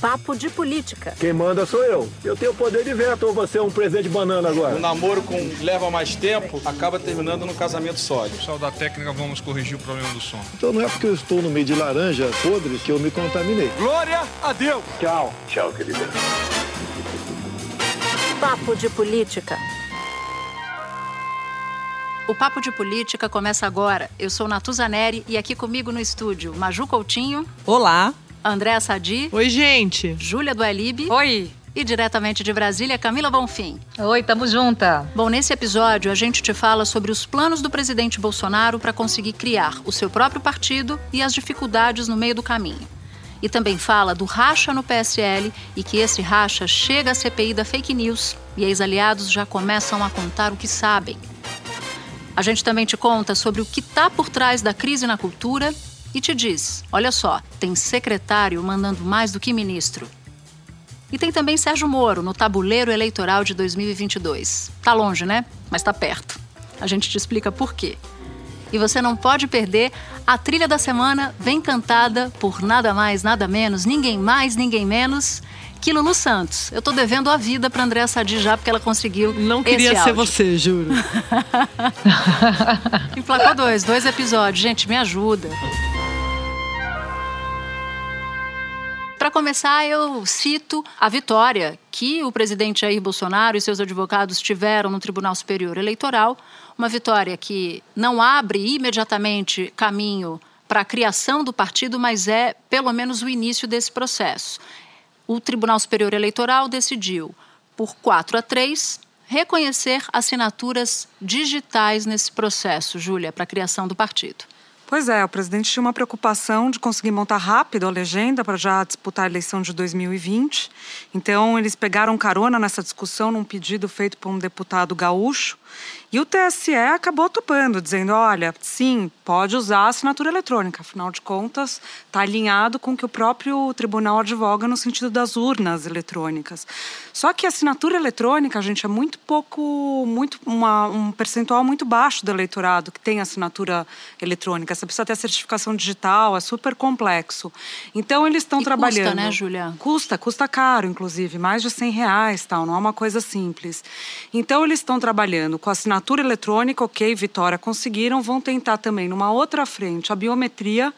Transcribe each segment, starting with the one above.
Papo de Política. Quem manda sou eu. Eu tenho poder de veto ou você é um presente de banana agora? O namoro com leva mais tempo acaba terminando no casamento sólido. Pessoal da técnica, vamos corrigir o problema do som. Então não é porque eu estou no meio de laranja podres que eu me contaminei. Glória a Deus! Tchau. Tchau, querida. Papo de Política. O Papo de Política começa agora. Eu sou Natuzaneri e aqui comigo no estúdio Maju Coutinho. Olá. Andréa Sadi. Oi, gente. Júlia do Alibe. Oi. E diretamente de Brasília, Camila Bonfim. Oi, tamo junta. Bom, nesse episódio a gente te fala sobre os planos do presidente Bolsonaro para conseguir criar o seu próprio partido e as dificuldades no meio do caminho. E também fala do racha no PSL e que esse racha chega à CPI da fake news e ex-aliados já começam a contar o que sabem. A gente também te conta sobre o que está por trás da crise na cultura e te diz: olha só, tem secretário mandando mais do que ministro. E tem também Sérgio Moro no tabuleiro eleitoral de 2022. Tá longe, né? Mas tá perto. A gente te explica por quê. E você não pode perder a trilha da semana, vem cantada por nada mais, nada menos, ninguém mais, ninguém menos que Lulu Santos. Eu tô devendo a vida pra Andréa Sadi já, porque ela conseguiu. Não queria ser você, juro. Emplacou dois, dois episódios. Gente, me ajuda. Começar, eu cito a vitória que o presidente Jair Bolsonaro e seus advogados tiveram no Tribunal Superior Eleitoral, uma vitória que não abre imediatamente caminho para a criação do partido, mas é pelo menos o início desse processo. O Tribunal Superior Eleitoral decidiu, por 4 a 3, reconhecer assinaturas digitais nesse processo, Júlia, para a criação do partido. Pois é, o presidente tinha uma preocupação de conseguir montar rápido a legenda para já disputar a eleição de 2020. Então, eles pegaram carona nessa discussão num pedido feito por um deputado gaúcho. E o TSE acabou topando, dizendo: olha, sim, pode usar a assinatura eletrônica, afinal de contas, está alinhado com o que o próprio tribunal advoga no sentido das urnas eletrônicas. Só que a assinatura eletrônica, gente, é muito pouco, muito uma, um percentual muito baixo do eleitorado que tem assinatura eletrônica. Você precisa ter a certificação digital, é super complexo. Então, eles estão trabalhando. custa, né, Júlia? Custa, custa caro, inclusive, mais de 100 reais, tal, não é uma coisa simples. Então, eles estão trabalhando com a assinatura eletrônica, ok, Vitória, conseguiram, vão tentar também, numa outra frente, a biometria,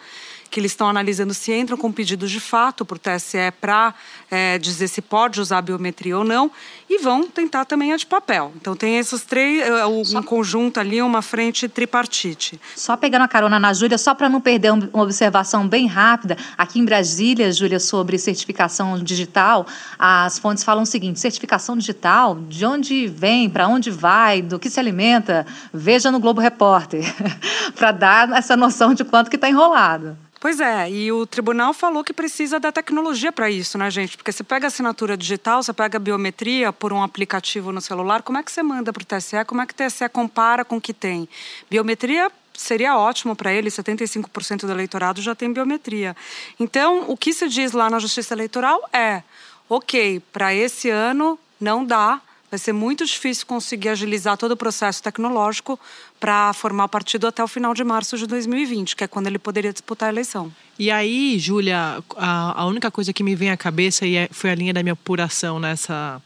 que eles estão analisando se entram com pedidos de fato para o TSE para é, dizer se pode usar a biometria ou não, e vão tentar também a de papel. Então, tem esses três, é, um conjunto ali, uma frente tripartite. Só pegando a carona na Júlia, só para não perder um- uma observação bem rápida, aqui em Brasília, Júlia, sobre certificação digital, as fontes falam o seguinte: certificação digital, de onde vem, para onde vai, do que se alimenta, veja no Globo Repórter, para dar essa noção de quanto que está enrolado. Pois é, e o tribunal falou que precisa da tecnologia para isso, né, gente? Porque você pega assinatura digital, você pega biometria por um aplicativo no celular, como é que você manda para o TSE? Como é que o TSE compara com o que tem? Biometria seria ótimo para ele, 75% do eleitorado já tem biometria. Então, o que se diz lá na Justiça Eleitoral é: ok, para esse ano não dá, vai ser muito difícil conseguir agilizar todo o processo tecnológico para formar partido até o final de março de 2020, que é quando ele poderia disputar a eleição. E aí, Júlia, a, a única coisa que me vem à cabeça e é- foi a linha da minha apuração nessa,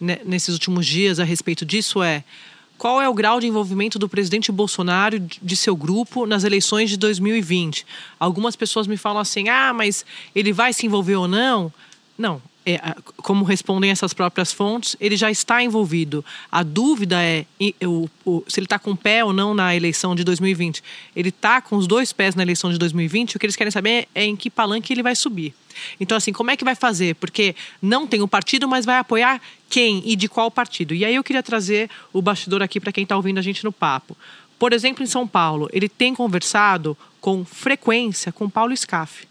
ne- nesses últimos dias a respeito disso é qual é o grau de envolvimento do presidente Bolsonaro de seu grupo nas eleições de 2020? Algumas pessoas me falam assim: ah, mas ele vai se envolver ou não? Não. É, como respondem essas próprias fontes, ele já está envolvido. A dúvida é o- se ele está com o pé ou não na eleição de 2020. Ele está com os dois pés na eleição de 2020, o que eles querem saber é em que palanque ele vai subir. Então, assim, como é que vai fazer? Porque não tem o partido, mas vai apoiar quem e de qual partido? E aí eu queria trazer o bastidor aqui para quem está ouvindo a gente no papo. Por exemplo, em São Paulo, ele tem conversado com frequência com Paulo Scaff.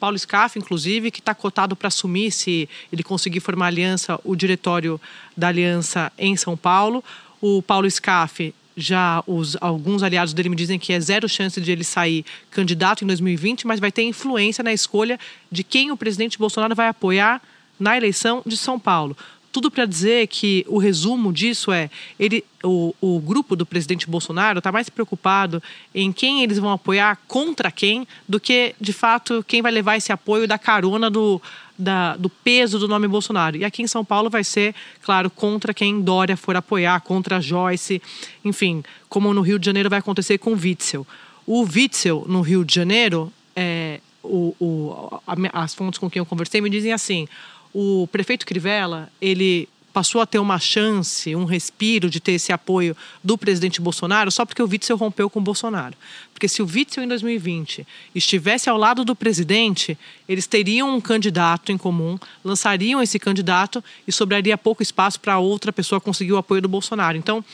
Paulo Scaff, inclusive, que está cotado para assumir, se ele conseguir formar aliança, o diretório da aliança em São Paulo. O Paulo Scaff, já os, alguns aliados dele me dizem que é zero chance de ele sair candidato em 2020, mas vai ter influência na escolha de quem o presidente Bolsonaro vai apoiar na eleição de São Paulo. Tudo para dizer que o resumo disso é ele, o, o grupo do presidente Bolsonaro está mais preocupado em quem eles vão apoiar contra quem do que, de fato, quem vai levar esse apoio da carona do, da, do peso do nome Bolsonaro. E aqui em São Paulo vai ser, claro, contra quem Dória for apoiar, contra a Joyce, enfim, como no Rio de Janeiro vai acontecer com Witzel. O Witzel, no Rio de Janeiro, é, o, o, as fontes com quem eu conversei me dizem assim: o prefeito Crivella, ele passou a ter uma chance, um respiro de ter esse apoio do presidente Bolsonaro só porque o Witzel rompeu com o Bolsonaro. Porque se o Witzel em 2020 estivesse ao lado do presidente, eles teriam um candidato em comum, lançariam esse candidato e sobraria pouco espaço para outra pessoa conseguir o apoio do Bolsonaro. Então,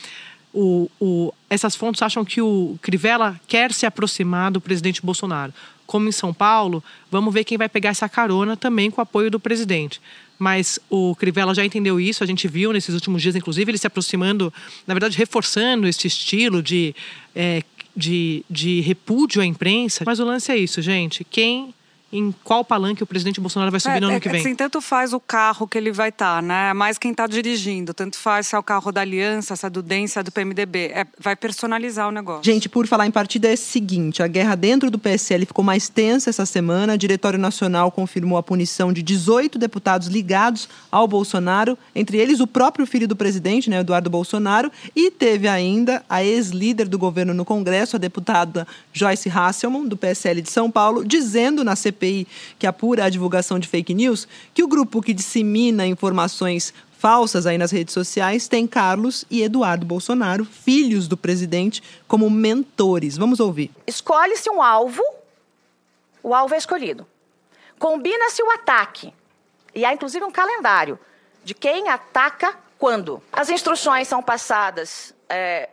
o, o, essas fontes acham que o Crivella quer se aproximar do presidente Bolsonaro. Como em São Paulo, vamos ver quem vai pegar essa carona também com o apoio do presidente. Mas o Crivella já entendeu isso, a gente viu nesses últimos dias, inclusive, ele se aproximando, na verdade, reforçando esse estilo de, é, de, de repúdio à imprensa. Mas o lance é isso, gente. Quem em qual palanque o presidente Bolsonaro vai subir é, no ano é, que vem. Assim, tanto faz o carro que ele vai estar, tá, né? É mais quem está dirigindo. Tanto faz se é o carro da Aliança, se é do DEM, se é do PMDB. É, vai personalizar o negócio. Gente, por falar em partida, é o seguinte: a guerra dentro do PSL ficou mais tensa essa semana. O Diretório Nacional confirmou a punição de 18 deputados ligados ao Bolsonaro, entre eles o próprio filho do presidente, né, Eduardo Bolsonaro, e teve ainda a ex-líder do governo no Congresso, a deputada Joyce Hasselman, do PSL de São Paulo, dizendo na CPI CPI que apura a divulgação de fake news, que o grupo que dissemina informações falsas aí nas redes sociais tem Carlos e Eduardo Bolsonaro, filhos do presidente, como mentores. Vamos ouvir. Escolhe-se um alvo, o alvo é escolhido. Combina-se o ataque, e há inclusive um calendário de quem ataca quando. As instruções são passadas é,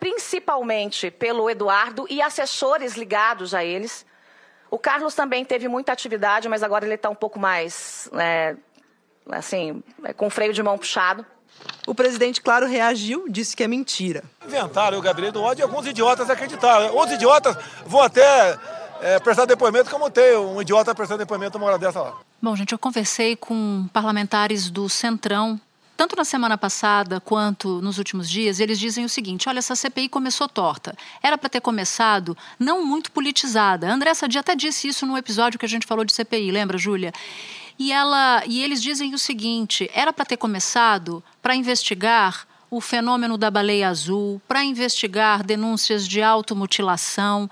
principalmente pelo Eduardo e assessores ligados a eles. O Carlos também teve muita atividade, mas agora ele está um pouco mais, né, assim, é, com freio de mão puxado. O presidente, claro, reagiu, disse que é mentira. Inventaram o gabinete do ódio e alguns idiotas acreditaram. Outros idiotas vão até é, prestar depoimento, como tem um idiota prestando depoimento uma hora dessa lá. Bom, gente, eu conversei com parlamentares do Centrão tanto na semana passada quanto nos últimos dias, eles dizem o seguinte: olha, essa CPI começou torta. Era para ter começado não muito politizada. A Andressa Dia até disse isso no episódio que a gente falou de CPI, lembra, Júlia? E, ela, e eles dizem o seguinte: era para ter começado para investigar o fenômeno da baleia azul, para investigar denúncias de automutilação,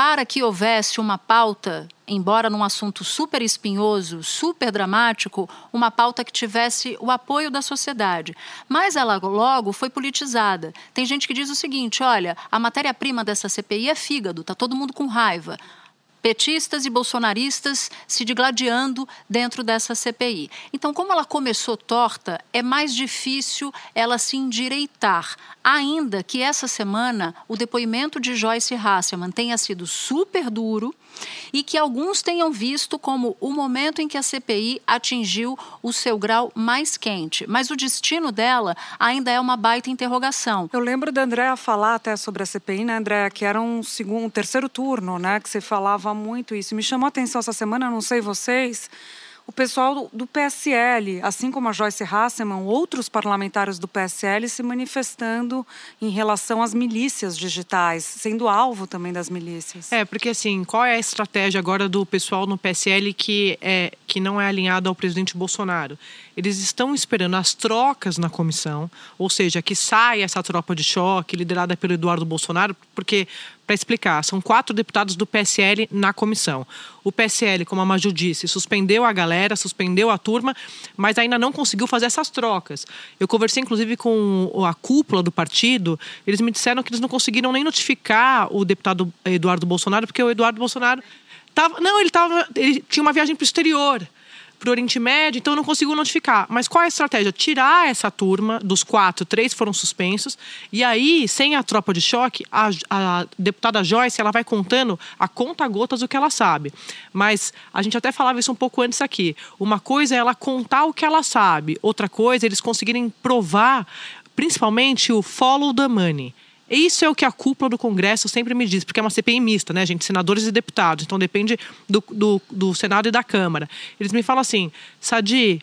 para que houvesse uma pauta, embora num assunto super espinhoso, super dramático, uma pauta que tivesse o apoio da sociedade. Mas ela logo foi politizada. Tem gente que diz o seguinte: olha, a matéria-prima dessa CPI é fígado, tá todo mundo com raiva petistas e bolsonaristas se digladiando dentro dessa CPI. Então, como ela começou torta, é mais difícil ela se endireitar. Ainda que essa semana o depoimento de Joyce Hasselman tenha sido super duro e que alguns tenham visto como o momento em que a CPI atingiu o seu grau mais quente. Mas o destino dela ainda é uma baita interrogação. Eu lembro da Andréa falar até sobre a CPI, né, Andréa, que era um segundo, um terceiro turno, né, que você falava muito isso. Me chamou a atenção essa semana, não sei vocês, o pessoal do PSL, assim como a Joyce Hasselman, outros parlamentares do PSL se manifestando em relação às milícias digitais, sendo alvo também das milícias. É, porque assim, qual é a estratégia agora do pessoal no PSL que, é, que não é alinhado ao presidente Bolsonaro? Eles estão esperando as trocas na comissão, ou seja, que saia essa tropa de choque liderada pelo Eduardo Bolsonaro, porque para explicar, são quatro deputados do PSL na comissão. O PSL, como a Maju disse, suspendeu a galera, suspendeu a turma, mas ainda não conseguiu fazer essas trocas. Eu conversei, inclusive, com a cúpula do partido, eles me disseram que eles não conseguiram nem notificar o deputado Eduardo Bolsonaro, porque o Eduardo Bolsonaro. Tava, não, ele, tava, ele tinha uma viagem para o exterior para o Oriente Médio, então não conseguiu notificar. Mas qual é a estratégia? Tirar essa turma, dos quatro, três foram suspensos, e aí, sem a tropa de choque, a, a deputada Joyce ela vai contando a conta gotas o que ela sabe. Mas a gente até falava isso um pouco antes aqui. Uma coisa é ela contar o que ela sabe, outra coisa é eles conseguirem provar, principalmente o follow the money. Isso é o que a cúpula do Congresso sempre me diz, porque é uma CPI mista, né, gente? Senadores e deputados. Então depende do, do, do Senado e da Câmara. Eles me falam assim, Sadi,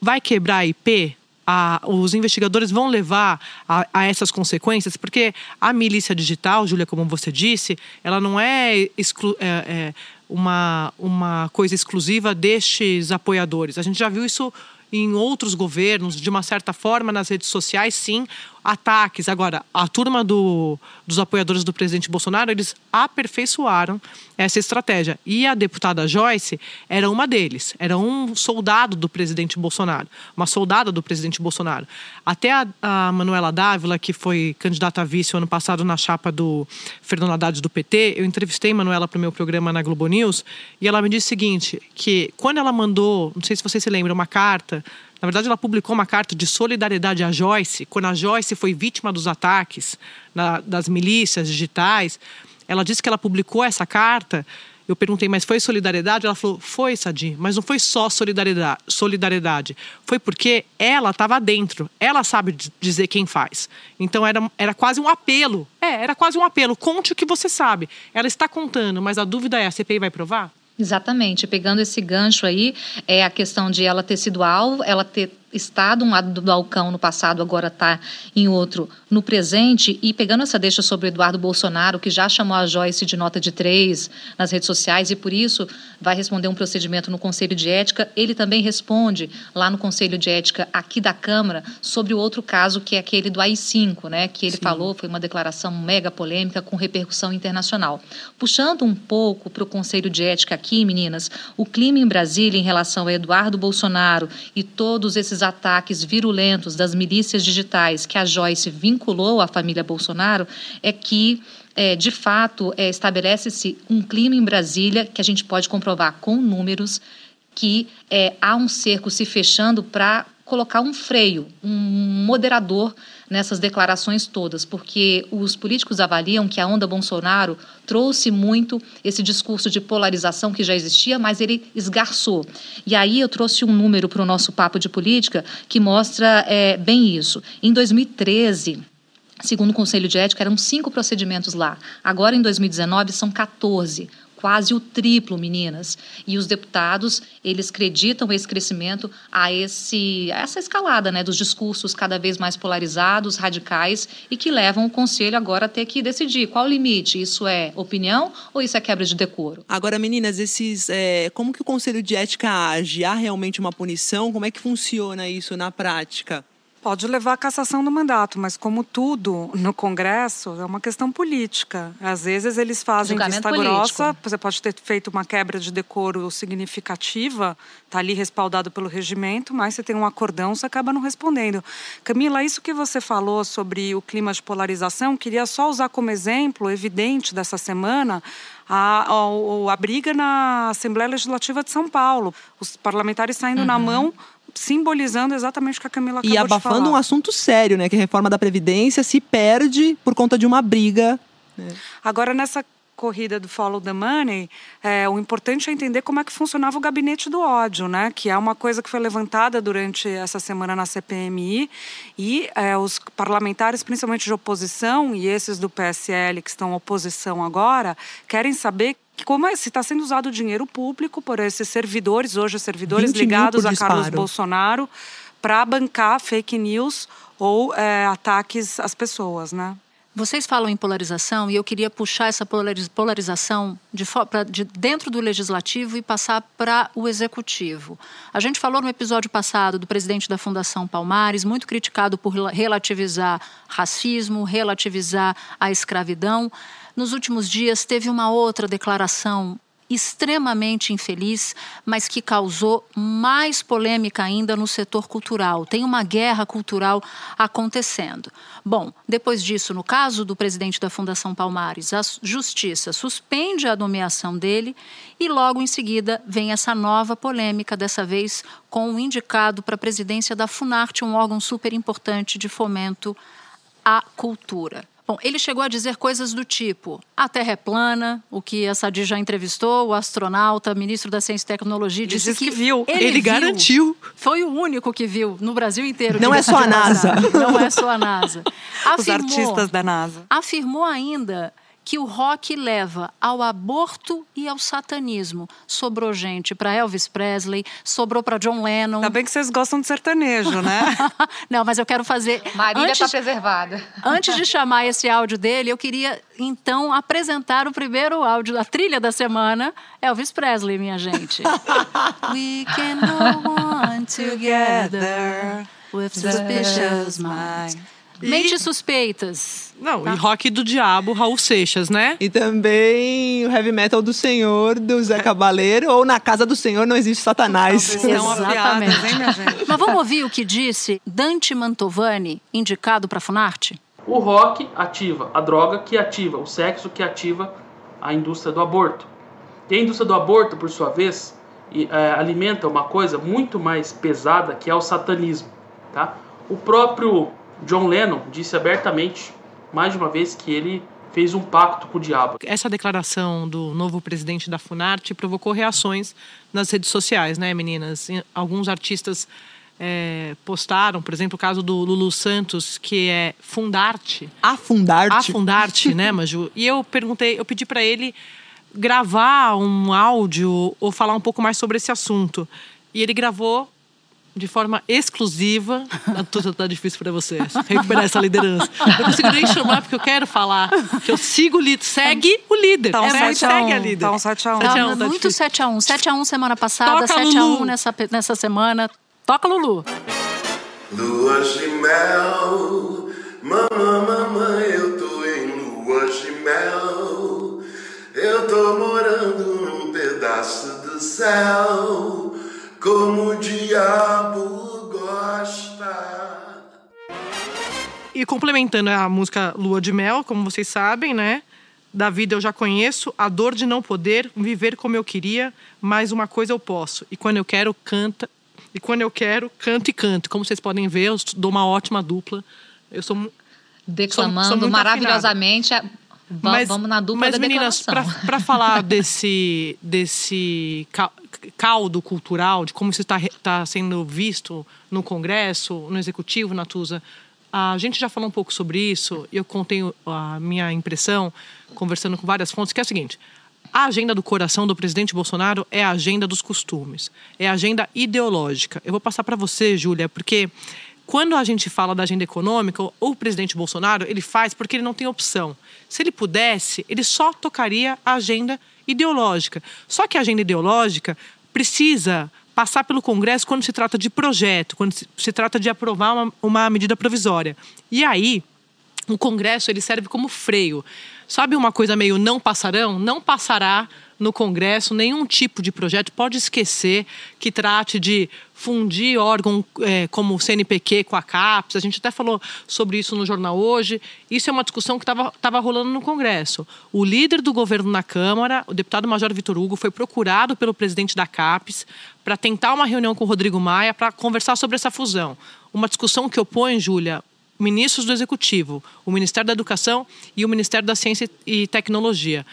vai quebrar a IP? A, os investigadores vão levar a, a, essas consequências, porque a milícia digital, Júlia, como você disse, ela não é, exclu, é, é uma, uma coisa exclusiva destes apoiadores. A gente já viu isso em outros governos, de uma certa forma, nas redes sociais, sim, ataques. Agora, a turma do, dos apoiadores do presidente Bolsonaro, eles aperfeiçoaram essa estratégia. E a deputada Joyce era uma deles, era um soldado do presidente Bolsonaro, uma soldada do presidente Bolsonaro. Até a, a Manuela Dávila, que foi candidata a vice ano passado na chapa do Fernando Haddad do PT, eu entrevistei Manuela para o meu programa na Globo News e ela me disse o seguinte, que quando ela mandou, não sei se você se lembra, uma carta na verdade, ela publicou uma carta de solidariedade à Joyce, quando a Joyce foi vítima dos ataques na, das milícias digitais. Ela disse que ela publicou essa carta. Eu perguntei, mas foi solidariedade? Ela falou, foi, Sadi, mas não foi só solidariedade. solidariedade. Foi porque ela estava dentro, ela sabe dizer quem faz. Então era, era quase um apelo. É, era quase um apelo. Conte o que você sabe. Ela está contando, mas a dúvida é: a CPI vai provar? Exatamente. Pegando esse gancho aí, é a questão de ela ter sido alvo, ela ter estado um lado do balcão no passado, agora está em outro no presente. E pegando essa deixa sobre Eduardo Bolsonaro, que já chamou a Joyce de nota de três nas redes sociais e por isso vai responder um procedimento no Conselho de Ética, ele também responde lá no Conselho de Ética aqui da Câmara sobre o outro caso, que é aquele do AI-5, né, que ele Sim. falou, foi uma declaração mega polêmica com repercussão internacional. Puxando um pouco para o Conselho de Ética aqui, meninas, o clima em Brasília em relação a Eduardo Bolsonaro e todos esses esses ataques virulentos das milícias digitais que a Joyce vinculou à família Bolsonaro é que é, de fato, é, estabelece-se um clima em Brasília que a gente pode comprovar com números que é, há um cerco se fechando para colocar um freio, um moderador nessas declarações todas, porque os políticos avaliam que a onda Bolsonaro trouxe muito esse discurso de polarização que já existia, mas ele esgarçou. E aí eu trouxe um número para o nosso papo de política que mostra é, bem isso. Em 2013, Segundo o Conselho de Ética, eram cinco procedimentos lá. Agora, em 2019, são 14 quase o triplo, meninas. E os deputados, eles acreditam esse crescimento a, esse, a essa escalada né, dos discursos cada vez mais polarizados, radicais, e que levam o Conselho agora a ter que decidir qual o limite. Isso é opinião ou isso é quebra de decoro? Agora, meninas, esses, é, como que o Conselho de Ética age? Há realmente uma punição? Como é que funciona isso na prática? Pode levar à cassação do mandato, mas como tudo no Congresso, é uma questão política. Às vezes eles fazem Julgamento vista político. grossa, você pode ter feito uma quebra de decoro significativa, está ali respaldado pelo regimento, mas você tem um acordão, você acaba não respondendo. Camila, isso que você falou sobre o clima de polarização, queria só usar como exemplo evidente dessa semana a, a, a briga na Assembleia Legislativa de São Paulo. Os parlamentares saindo uhum. na mão simbolizando exatamente o que a Camila acabou E abafando um assunto sério, né? Que a reforma da Previdência se perde por conta de uma briga. Né? Agora, nessa corrida do Follow the Money, é, o importante é entender como é que funcionava o gabinete do ódio, né? Que é uma coisa que foi levantada durante essa semana na CPMI e é, os parlamentares, principalmente de oposição e esses do PSL que estão oposição agora, querem saber como é, se está sendo usado o dinheiro público por esses servidores, hoje servidores ligados a Carlos Bolsonaro, para bancar fake news ou é, ataques às pessoas, né? Vocês falam em polarização e eu queria puxar essa polarização de, de dentro do legislativo e passar para o executivo. A gente falou no episódio passado do presidente da Fundação Palmares, muito criticado por relativizar racismo, relativizar a escravidão. Nos últimos dias, teve uma outra declaração extremamente infeliz, mas que causou mais polêmica ainda no setor cultural. Tem uma guerra cultural acontecendo. Bom, depois disso, no caso do presidente da Fundação Palmares, a Justiça suspende a nomeação dele e logo em seguida vem essa nova polêmica, dessa vez com o indicado para a presidência da Funarte, um órgão super importante de fomento à cultura. Bom, ele chegou a dizer coisas do tipo: a Terra é plana, o que a Sadi já entrevistou, o astronauta, ministro da Ciência e Tecnologia, disse, disse que, que, viu. Ele, ele viu, garantiu. Foi o único que viu no Brasil inteiro. Não é só a NASA. Não é só a NASA. Afirmou, Os artistas da NASA. Afirmou ainda que o rock leva ao aborto e ao satanismo. Sobrou gente para Elvis Presley, sobrou para John Lennon. Ainda bem que vocês gostam de sertanejo, né? Não, mas eu quero fazer. Marília está antes, preservada. Antes de chamar esse áudio dele, eu queria então apresentar o primeiro áudio, a trilha da semana, Elvis Presley, minha gente. We can go on together with suspicious minds. Mentes suspeitas. Não, e rock do diabo, Raul Seixas, né? E também o heavy metal do Senhor, do Zé Cabaleiro, ou Na Casa do Senhor não existe Satanás. Estão afiadas, hein, minha gente? Mas vamos ouvir o que disse Dante Mantovani, indicado para Funarte? O rock ativa a droga que ativa o sexo que ativa a indústria do aborto. E a indústria do aborto, por sua vez, é, alimenta uma coisa muito mais pesada que é o satanismo. Tá? O próprio John Lennon disse abertamente, mais de uma vez, que ele fez um pacto com o diabo. Essa declaração do novo presidente da Funarte provocou reações nas redes sociais, né, meninas? Alguns artistas é, postaram, por exemplo, o caso do Lulu Santos, que é Fundarte. Afundarte. Afundarte, né, Maju? E eu perguntei, eu pedi para ele gravar um áudio ou falar um pouco mais sobre esse assunto. E ele gravou de forma exclusiva. Tudo tá difícil para você recuperar essa liderança. Não consigo nem chamar porque eu quero falar. Que eu sigo o líder. Segue o líder. Tá um é, 7 a 1. segue a líder. Tá um 7x1. Tá, tá muito 7x1. 7x1 semana passada, 7x1 nessa, nessa semana. Toca, Lulu. Lua de mel, mamãe, mamãe, eu tô em lua de mel. Eu tô morando num pedaço do céu como o diabo gosta. E complementando a música Lua de Mel, como vocês sabem, né? Da vida eu já conheço, a dor de não poder viver como eu queria, mas uma coisa eu posso. E quando eu quero, canta. E quando eu quero, canto e canto. Como vocês podem ver, eu dou uma ótima dupla. Eu sou declamando sou, sou maravilhosamente. Mas, Vamos na dupla mas, da meninas, para falar desse, desse caldo cultural, de como isso está tá sendo visto no Congresso, no Executivo, Natuza, a gente já falou um pouco sobre isso, eu contei a minha impressão, conversando com várias fontes, que é o seguinte: a agenda do coração do presidente Bolsonaro é a agenda dos costumes, é a agenda ideológica. Eu vou passar para você, Júlia, porque quando a gente fala da agenda econômica, o presidente Bolsonaro ele faz porque ele não tem opção. Se ele pudesse, ele só tocaria a agenda ideológica. Só que a agenda ideológica precisa passar pelo Congresso quando se trata de projeto, quando se trata de aprovar uma, uma medida provisória. E aí, o Congresso ele serve como freio. Sabe uma coisa meio não passarão? Não passará no Congresso nenhum tipo de projeto. Pode esquecer que trate de fundir órgão é, como o CNPq com a CAPES. A gente até falou sobre isso no jornal hoje. Isso é uma discussão que estava rolando no Congresso. O líder do governo na Câmara, o deputado Major Vitor Hugo, foi procurado pelo presidente da CAPES para tentar uma reunião com o Rodrigo Maia para conversar sobre essa fusão. Uma discussão que opõe, Júlia, ministros do Executivo, o Ministério da Educação e o Ministério da Ciência e Tecnologia.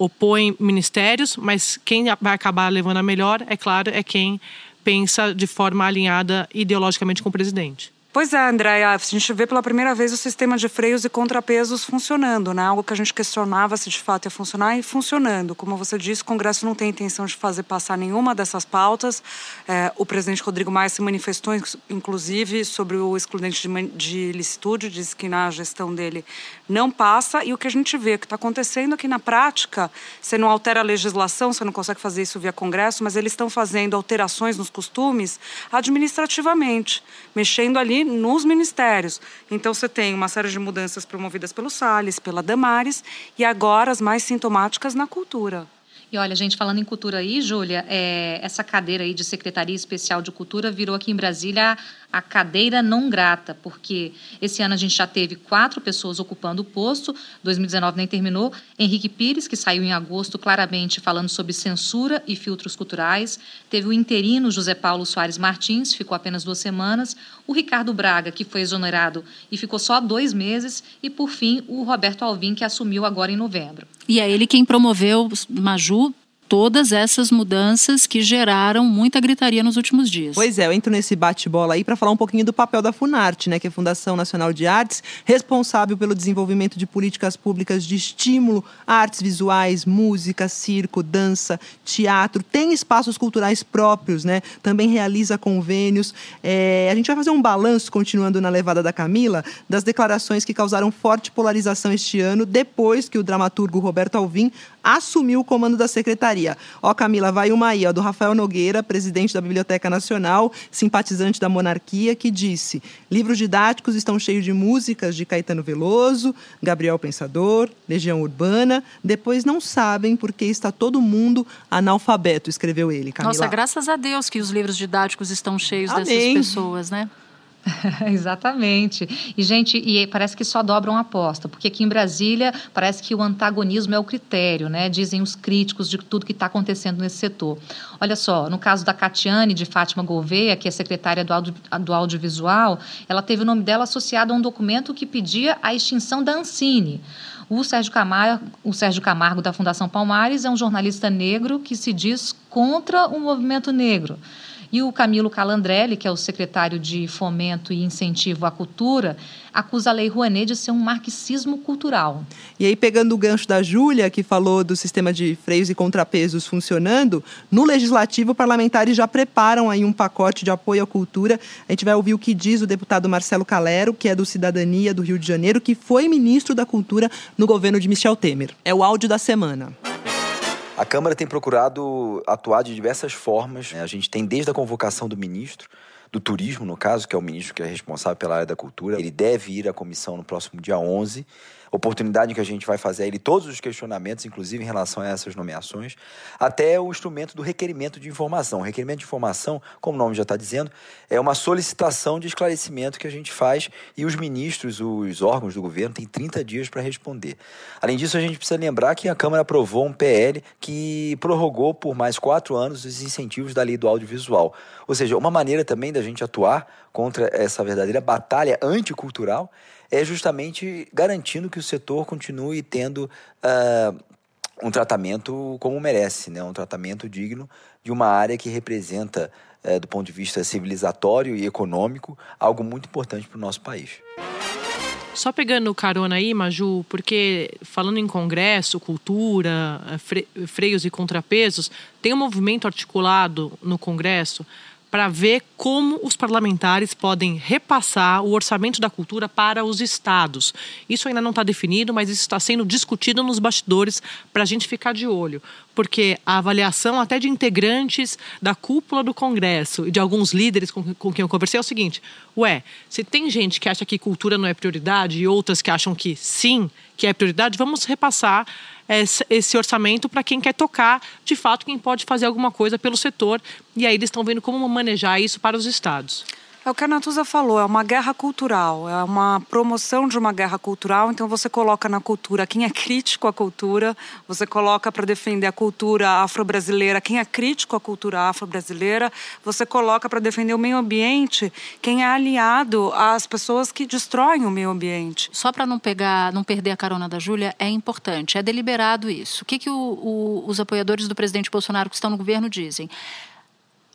Opõem ministérios, mas quem vai acabar levando a melhor, é claro, é quem pensa de forma alinhada ideologicamente com o presidente. Pois é, Andréia, a gente vê pela primeira vez o sistema de freios e contrapesos funcionando, né? Algo que a gente questionava se de fato ia funcionar e funcionando. Como você disse, o Congresso não tem intenção de fazer passar nenhuma dessas pautas. É, o presidente Rodrigo Maia se manifestou, inclusive, sobre o excludente de, de licitude, disse que na gestão dele não passa. E o que a gente vê que está acontecendo aqui na prática, você não altera a legislação, você não consegue fazer isso via Congresso, mas eles estão fazendo alterações nos costumes administrativamente, mexendo ali nos ministérios. Então você tem uma série de mudanças promovidas pelo Salles, pela Damares e agora as mais sintomáticas na cultura. E olha, gente, falando em cultura aí, Júlia, é, essa cadeira aí de Secretaria Especial de Cultura virou aqui em Brasília a cadeira não grata, porque esse ano a gente já teve quatro pessoas ocupando o posto, 2019 nem terminou. Henrique Pires, que saiu em agosto claramente falando sobre censura e filtros culturais. Teve o interino José Paulo Soares Martins, ficou apenas duas semanas. O Ricardo Braga, que foi exonerado e ficou só dois meses. E, por fim, o Roberto Alvim, que assumiu agora em novembro. E é ele quem promoveu, Maju, todas essas mudanças que geraram muita gritaria nos últimos dias. Pois é, eu entro nesse bate-bola aí para falar um pouquinho do papel da Funarte, né, que é a Fundação Nacional de Artes, responsável pelo desenvolvimento de políticas públicas de estímulo a artes visuais, música, circo, dança, teatro, tem espaços culturais próprios, né? Também realiza convênios. É, a gente vai fazer um balanço, continuando na levada da Camila, das declarações que causaram forte polarização este ano, depois que o dramaturgo Roberto Alvim assumiu o comando da secretaria. Ó, Camila, vai uma aí, ó, do Rafael Nogueira, presidente da Biblioteca Nacional, simpatizante da monarquia, que disse: livros didáticos estão cheios de músicas de Caetano Veloso, Gabriel Pensador, Legião Urbana, depois não sabem porque está todo mundo analfabeto, escreveu ele. Camila. Nossa, graças a Deus que os livros didáticos estão cheios Amém. dessas pessoas, né? Exatamente. E, gente, e parece que só dobram aposta, porque aqui em Brasília parece que o antagonismo é o critério, né? Dizem os críticos de tudo que está acontecendo nesse setor. Olha só, no caso da Catiane de Fátima Gouveia, que é secretária do, audio, do audiovisual, ela teve o nome dela associado a um documento que pedia a extinção da Ancine. O Sérgio, Camargo, o Sérgio Camargo, da Fundação Palmares, é um jornalista negro que se diz contra o movimento negro. E o Camilo Calandrelli, que é o secretário de Fomento e Incentivo à Cultura, acusa a Lei Rouanet de ser um marxismo cultural. E aí, pegando o gancho da Júlia, que falou do sistema de freios e contrapesos funcionando, no Legislativo, parlamentares já preparam aí um pacote de apoio à cultura. A gente vai ouvir o que diz o deputado Marcelo Calero, que é do Cidadania do Rio de Janeiro, que foi ministro da Cultura no governo de Michel Temer. É o áudio da semana. A Câmara tem procurado atuar de diversas formas. Né? A gente tem desde a convocação do ministro, do turismo, no caso, que é o ministro que é responsável pela área da cultura. Ele deve ir à comissão no próximo dia 11 oportunidade que a gente vai fazer ele todos os questionamentos, inclusive em relação a essas nomeações, até o instrumento do requerimento de informação. O requerimento de informação, como o nome já está dizendo, é uma solicitação de esclarecimento que a gente faz e os ministros, os órgãos do governo, têm 30 dias para responder. Além disso, a gente precisa lembrar que a Câmara aprovou um PL que prorrogou por mais quatro anos os incentivos da lei do audiovisual. Ou seja, uma maneira também da gente atuar contra essa verdadeira batalha anticultural é justamente garantindo que o setor continue tendo uh, um tratamento como merece, né? um tratamento digno de uma área que representa, uh, do ponto de vista civilizatório e econômico, algo muito importante para o nosso país. Só pegando carona aí, Maju, porque falando em congresso, cultura, eh, freios e contrapesos, tem um movimento articulado no Congresso para ver como os parlamentares podem repassar o orçamento da cultura para os estados. Isso ainda não está definido, mas isso está sendo discutido nos bastidores para a gente ficar de olho. Porque a avaliação até de integrantes da cúpula do Congresso e de alguns líderes com, com quem eu conversei é o seguinte: ué, se tem gente que acha que cultura não é prioridade e outras que acham que sim, que é prioridade, vamos repassar esse orçamento para quem quer tocar, de fato, quem pode fazer alguma coisa pelo setor. E aí eles estão vendo como manejar isso para os estados. É o que a Natuza falou, é uma guerra cultural, é uma promoção de uma guerra cultural. Então você coloca na cultura quem é crítico à cultura, você coloca para defender a cultura afro-brasileira quem é crítico à cultura afro-brasileira, você coloca para defender o meio ambiente quem é aliado às pessoas que destroem o meio ambiente. Só para não pegar, não perder a carona da Júlia, é importante, é deliberado isso. O que, que o, o, os apoiadores do presidente Bolsonaro que estão no governo dizem?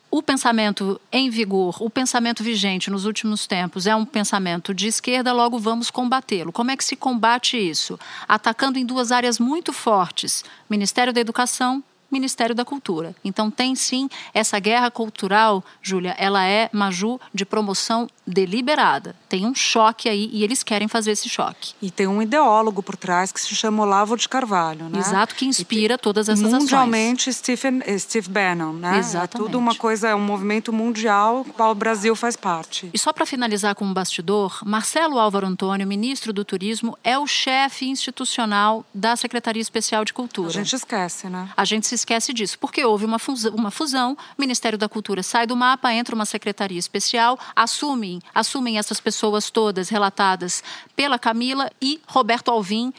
O pensamento em vigor, o pensamento vigente nos últimos tempos é um pensamento de esquerda, logo vamos combatê-lo. Como é que se combate isso? Atacando em duas áreas muito fortes: Ministério da Educação Ministério da Cultura. Então tem sim essa guerra cultural, Júlia, ela é Maju de promoção deliberada. Tem um choque aí e eles querem fazer esse choque. E tem um ideólogo por trás que se chama Olavo de Carvalho, né? Exato, que inspira todas essas mundialmente, ações. Stephen, eh, Steve Bannon, né? Exatamente. É tudo uma coisa, é um movimento mundial, qual o Brasil faz parte. E só para finalizar com um bastidor, Marcelo Álvaro Antônio, ministro do Turismo, é o chefe institucional da Secretaria Especial de Cultura. A gente esquece, né? A gente se esquece disso, porque houve uma fusão, uma fusão, o Ministério da Cultura sai do mapa, entra uma secretaria especial, assumem, assumem essas pessoas todas relatadas pela Camila e Roberto Alvim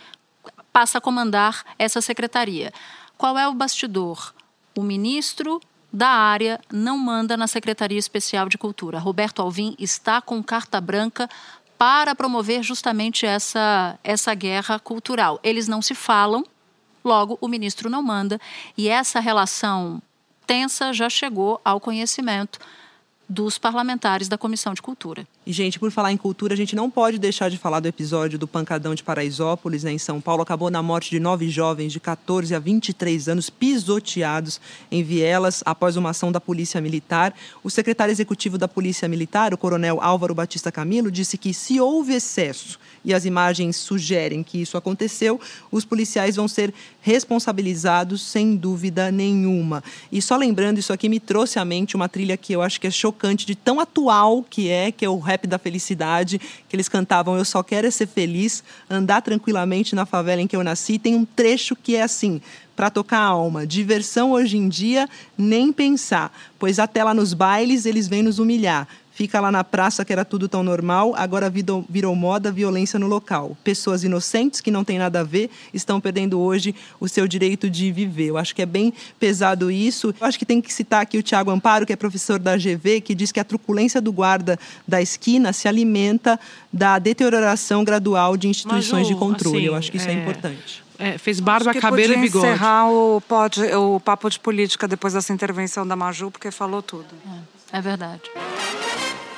passa a comandar essa secretaria. Qual é o bastidor? O ministro da área não manda na Secretaria Especial de Cultura. Roberto Alvim está com carta branca para promover justamente essa, essa guerra cultural. Eles não se falam, Logo, o ministro não manda e essa relação tensa já chegou ao conhecimento dos parlamentares da Comissão de Cultura. E, gente, por falar em cultura, a gente não pode deixar de falar do episódio do pancadão de Paraisópolis, né, em São Paulo. Acabou na morte de nove jovens de 14 a 23 anos pisoteados em vielas após uma ação da Polícia Militar. O secretário executivo da Polícia Militar, o coronel Álvaro Batista Camilo, disse que se houve excesso e as imagens sugerem que isso aconteceu, os policiais vão ser responsabilizados sem dúvida nenhuma. E só lembrando, isso aqui me trouxe à mente uma trilha que eu acho que é chocante de tão atual que é, que é o rap da felicidade, que eles cantavam Eu só quero é ser feliz, andar tranquilamente na favela em que eu nasci. Tem um trecho que é assim: para tocar a alma. Diversão hoje em dia, nem pensar, pois até lá nos bailes eles vêm nos humilhar. Fica lá na praça que era tudo tão normal, agora virou, virou moda violência no local. Pessoas inocentes que não têm nada a ver estão perdendo hoje o seu direito de viver. Eu acho que é bem pesado isso. Eu acho que tem que citar aqui o Tiago Amparo, que é professor da GV, que diz que a truculência do guarda da esquina se alimenta da deterioração gradual de instituições Mas, de controle. Assim, Eu acho que isso é, é importante. É, fez barba, cabelo e bigode. encerrar o, pode, o papo de política depois dessa intervenção da Maju, porque falou tudo. É, é verdade.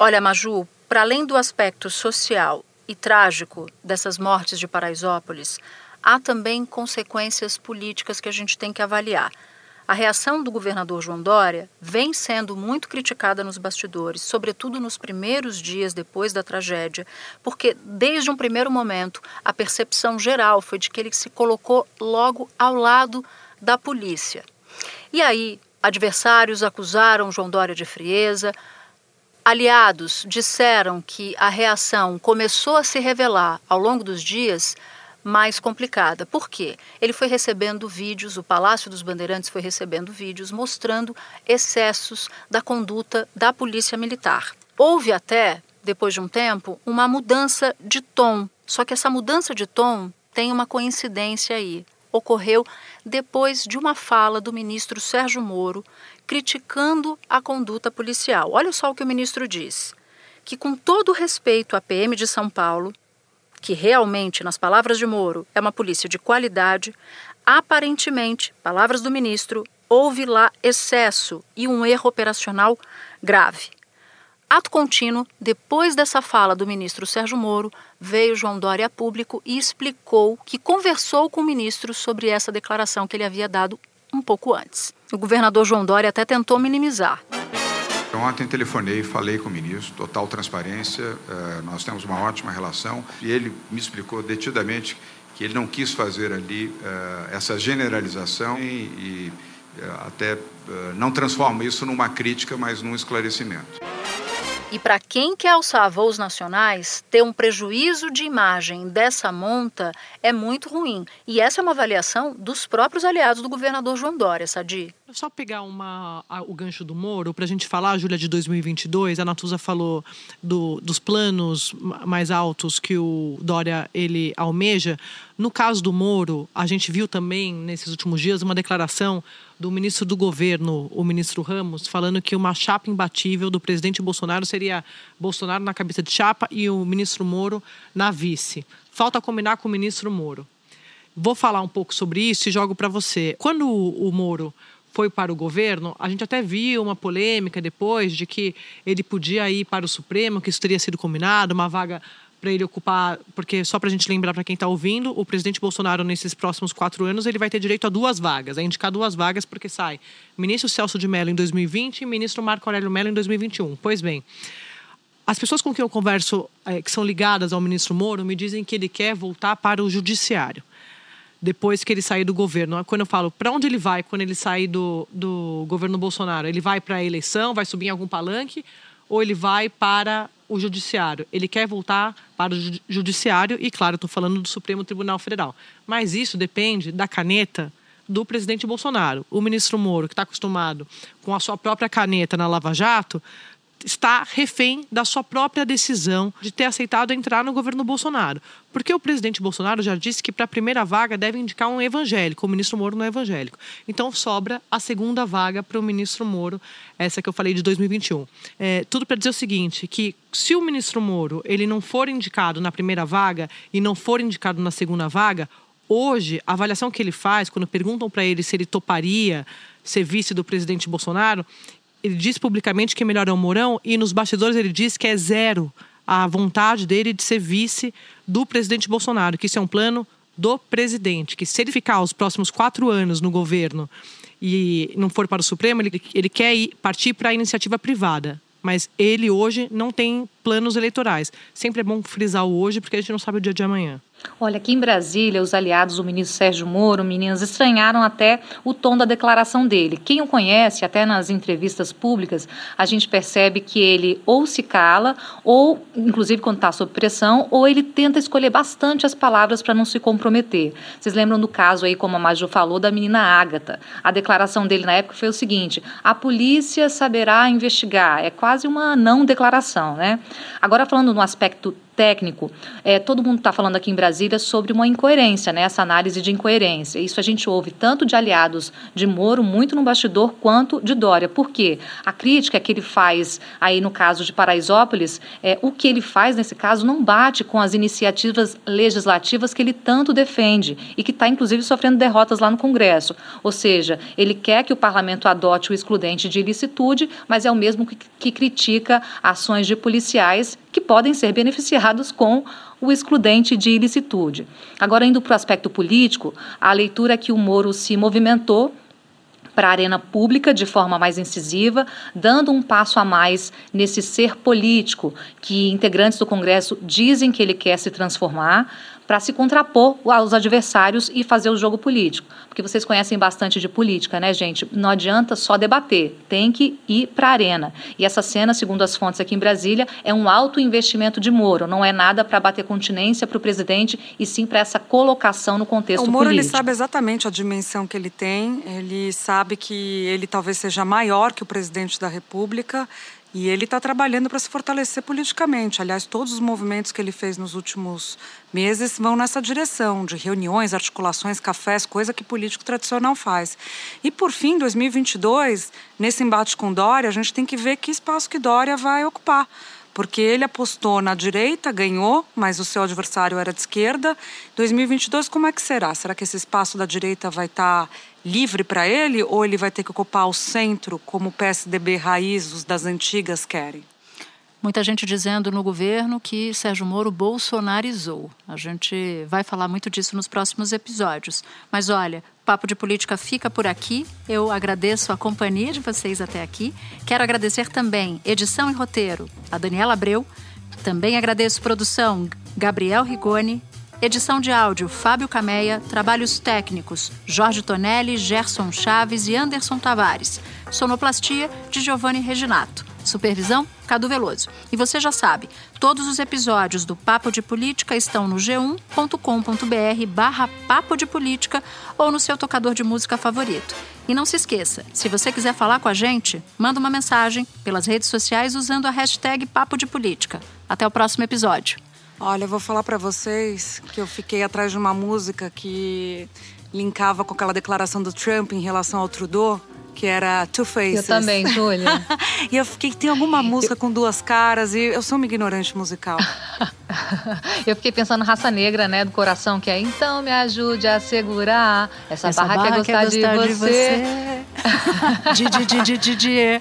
Olha, Maju, para além do aspecto social e trágico dessas mortes de Paraisópolis, há também consequências políticas que a gente tem que avaliar. A reação do governador João Dória vem sendo muito criticada nos bastidores, sobretudo nos primeiros dias depois da tragédia, porque desde um primeiro momento a percepção geral foi de que ele se colocou logo ao lado da polícia. E aí, adversários acusaram João Dória de frieza, aliados disseram que a reação começou a se revelar ao longo dos dias mais complicada. Por quê? Ele foi recebendo vídeos, o Palácio dos Bandeirantes foi recebendo vídeos mostrando excessos da conduta da Polícia Militar. Houve até, depois de um tempo, uma mudança de tom. Só que essa mudança de tom tem uma coincidência aí. Ocorreu depois de uma fala do ministro Sérgio Moro criticando a conduta policial. Olha só o que o ministro diz: que, com todo respeito à PM de São Paulo, que realmente, nas palavras de Moro, é uma polícia de qualidade, aparentemente, palavras do ministro, houve lá excesso e um erro operacional grave. Ato contínuo, depois dessa fala do ministro Sérgio Moro, veio João Dória a público e explicou que conversou com o ministro sobre essa declaração que ele havia dado um pouco antes. O governador João Dória até tentou minimizar. Ontem telefonei, falei com o ministro, total transparência, eh, nós temos uma ótima relação e ele me explicou detidamente que ele não quis fazer ali eh, essa generalização e, eh, até não transforma isso numa crítica, mas num esclarecimento. E para quem quer alçar voos nacionais, ter um prejuízo de imagem dessa monta é muito ruim. E essa é uma avaliação dos próprios aliados do governador João Dória, Sadi. Só pegar uma, a, o gancho do Moro para a gente falar, Júlia, de 2022. A Natuza falou do, dos planos mais altos que o Dória ele almeja. No caso do Moro, a gente viu também nesses últimos dias uma declaração do ministro do governo, o ministro Ramos, falando que uma chapa imbatível do presidente Bolsonaro seria Bolsonaro na cabeça de chapa e o ministro Moro na vice. Falta combinar com o ministro Moro. Vou falar um pouco sobre isso e jogo para você. Quando o Moro foi para o governo, a gente até viu uma polêmica depois de que ele podia ir para o Supremo, que isso teria sido combinado, uma vaga para ele ocupar, porque só para a gente lembrar para quem está ouvindo, o presidente Bolsonaro nesses próximos quatro anos ele vai ter direito a duas vagas, a indicar duas vagas porque sai ministro Celso de Mello em 2020 e ministro Marco Aurélio Mello em 2021. Pois bem, as pessoas com quem eu converso, é, que são ligadas ao ministro Moro, me dizem que ele quer voltar para o judiciário depois que ele sair do governo. Quando eu falo para onde ele vai quando ele sair do, do governo Bolsonaro, ele vai para a eleição, vai subir em algum palanque ou ele vai para o judiciário. Ele quer voltar para o judiciário e, claro, estou falando do Supremo Tribunal Federal. Mas isso depende da caneta do presidente Bolsonaro. O ministro Moro, que está acostumado com a sua própria caneta na Lava Jato, está refém da sua própria decisão de ter aceitado entrar no governo Bolsonaro. Porque o presidente Bolsonaro já disse que para a primeira vaga deve indicar um evangélico, o ministro Moro não é evangélico. Então sobra a segunda vaga para o ministro Moro, essa que eu falei de 2021. É, tudo para dizer o seguinte, que se o ministro Moro ele não for indicado na primeira vaga e não for indicado na segunda vaga, hoje, a avaliação que ele faz, quando perguntam para ele se ele toparia ser vice do presidente Bolsonaro, ele diz publicamente que é melhor é o Mourão e nos bastidores ele diz que é zero a vontade dele de ser vice do presidente Bolsonaro, que isso é um plano do presidente, que se ele ficar os próximos quatro anos no governo e não for para o Supremo, ele, ele quer ir, partir para a iniciativa privada. Mas ele hoje não tem planos eleitorais. Sempre é bom frisar o hoje, porque a gente não sabe o dia de amanhã. Olha, aqui em Brasília, os aliados do ministro Sérgio Moro, meninas, estranharam até o tom da declaração dele. Quem o conhece, até nas entrevistas públicas, a gente percebe que ele ou se cala, ou, inclusive quando está sob pressão, ou ele tenta escolher bastante as palavras para não se comprometer. Vocês lembram do caso aí, como a Maju falou, da menina Ágata. A declaração dele na época foi o seguinte: a polícia saberá investigar. É quase uma não declaração, né? Agora, falando no aspecto técnico, é, todo mundo está falando aqui em Brasília sobre uma incoerência, né, essa análise de incoerência. Isso a gente ouve tanto de aliados de Moro, muito no bastidor, quanto de Dória. Por quê? A crítica que ele faz aí no caso de Paraisópolis, é, o que ele faz nesse caso não bate com as iniciativas legislativas que ele tanto defende e que está, inclusive, sofrendo derrotas lá no Congresso. Ou seja, ele quer que o parlamento adote o excludente de ilicitude, mas é o mesmo que, que critica ações de policiais que podem ser beneficiados com o excludente de ilicitude. Agora, indo para o aspecto político, a leitura é que o Moro se movimentou para a arena pública de forma mais incisiva, dando um passo a mais nesse ser político que integrantes do Congresso dizem que ele quer se transformar, para se contrapor aos adversários e fazer o jogo político. Porque vocês conhecem bastante de política, né, gente? Não adianta só debater, tem que ir para a arena. E essa cena, segundo as fontes aqui em Brasília, é um alto investimento de Moro, não é nada para bater continência para o presidente, e sim para essa colocação no contexto político. O Moro político. ele sabe exatamente a dimensão que ele tem, ele sabe que ele talvez seja maior que o presidente da República e ele está trabalhando para se fortalecer politicamente. Aliás, todos os movimentos que ele fez nos últimos meses vão nessa direção, de reuniões, articulações, cafés, coisa que político tradicional faz. E, por fim, 2022, nesse embate com Dória, a gente tem que ver que espaço que Dória vai ocupar porque ele apostou na direita, ganhou, mas o seu adversário era de esquerda. 2022, como é que será? Será que esse espaço da direita vai estar livre para ele ou ele vai ter que ocupar o centro, como o PSDB raiz, das antigas querem? Muita gente dizendo no governo que Sérgio Moro bolsonarizou. A gente vai falar muito disso nos próximos episódios. Mas olha, Papo de Política fica por aqui. Eu agradeço a companhia de vocês até aqui. Quero agradecer também edição e roteiro a Daniela Abreu. Também agradeço produção Gabriel Rigoni, Edição de áudio Fábio Cameia, trabalhos técnicos Jorge Tonelli, Gerson Chaves e Anderson Tavares. Sonoplastia de Giovanni Reginato. Supervisão Cadu Veloso. E você já sabe, todos os episódios do Papo de Política estão no g1.com.br barra Papo de Política ou no seu tocador de música favorito. E não se esqueça, se você quiser falar com a gente, manda uma mensagem pelas redes sociais usando a hashtag Papo de Política. Até o próximo episódio. Olha, eu vou falar para vocês que eu fiquei atrás de uma música que linkava com aquela declaração do Trump em relação ao Trudeau, que era Two Faces. Eu também, Júlia. e eu fiquei, tem alguma música com duas caras e eu sou uma ignorante musical. eu fiquei pensando Raça Negra, né, do coração, que é Então me ajude a segurar essa, essa barra, barra quer gostar, quer gostar de, de você. você. de, de, de, de, de, de.